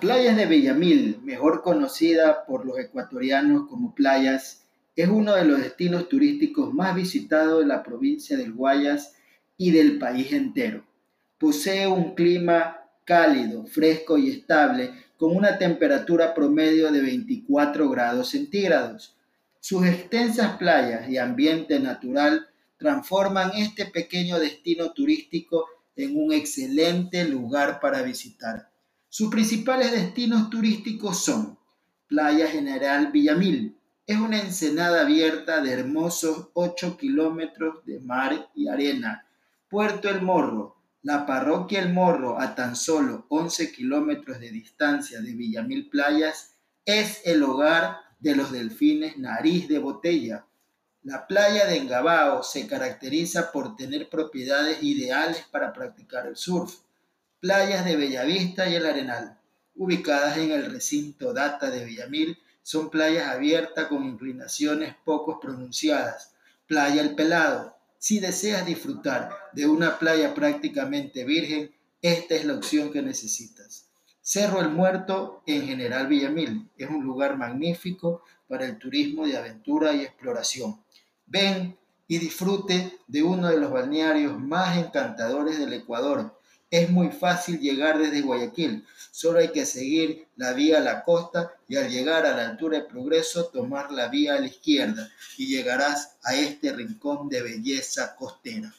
Playas de Villamil, mejor conocida por los ecuatorianos como Playas, es uno de los destinos turísticos más visitados de la provincia del Guayas y del país entero. Posee un clima cálido, fresco y estable, con una temperatura promedio de 24 grados centígrados. Sus extensas playas y ambiente natural transforman este pequeño destino turístico en un excelente lugar para visitar. Sus principales destinos turísticos son Playa General Villamil. Es una ensenada abierta de hermosos 8 kilómetros de mar y arena. Puerto El Morro. La parroquia El Morro, a tan solo 11 kilómetros de distancia de Villamil Playas, es el hogar de los delfines nariz de botella, la playa de Engabao se caracteriza por tener propiedades ideales para practicar el surf. Playas de Bellavista y el Arenal, ubicadas en el recinto Data de Villamil, son playas abiertas con inclinaciones poco pronunciadas. Playa El Pelado. Si deseas disfrutar de una playa prácticamente virgen, esta es la opción que necesitas. Cerro El Muerto en General Villamil es un lugar magnífico para el turismo de aventura y exploración. Ven y disfrute de uno de los balnearios más encantadores del Ecuador. Es muy fácil llegar desde Guayaquil, solo hay que seguir la vía a la costa y al llegar a la altura de Progreso tomar la vía a la izquierda y llegarás a este rincón de belleza costera.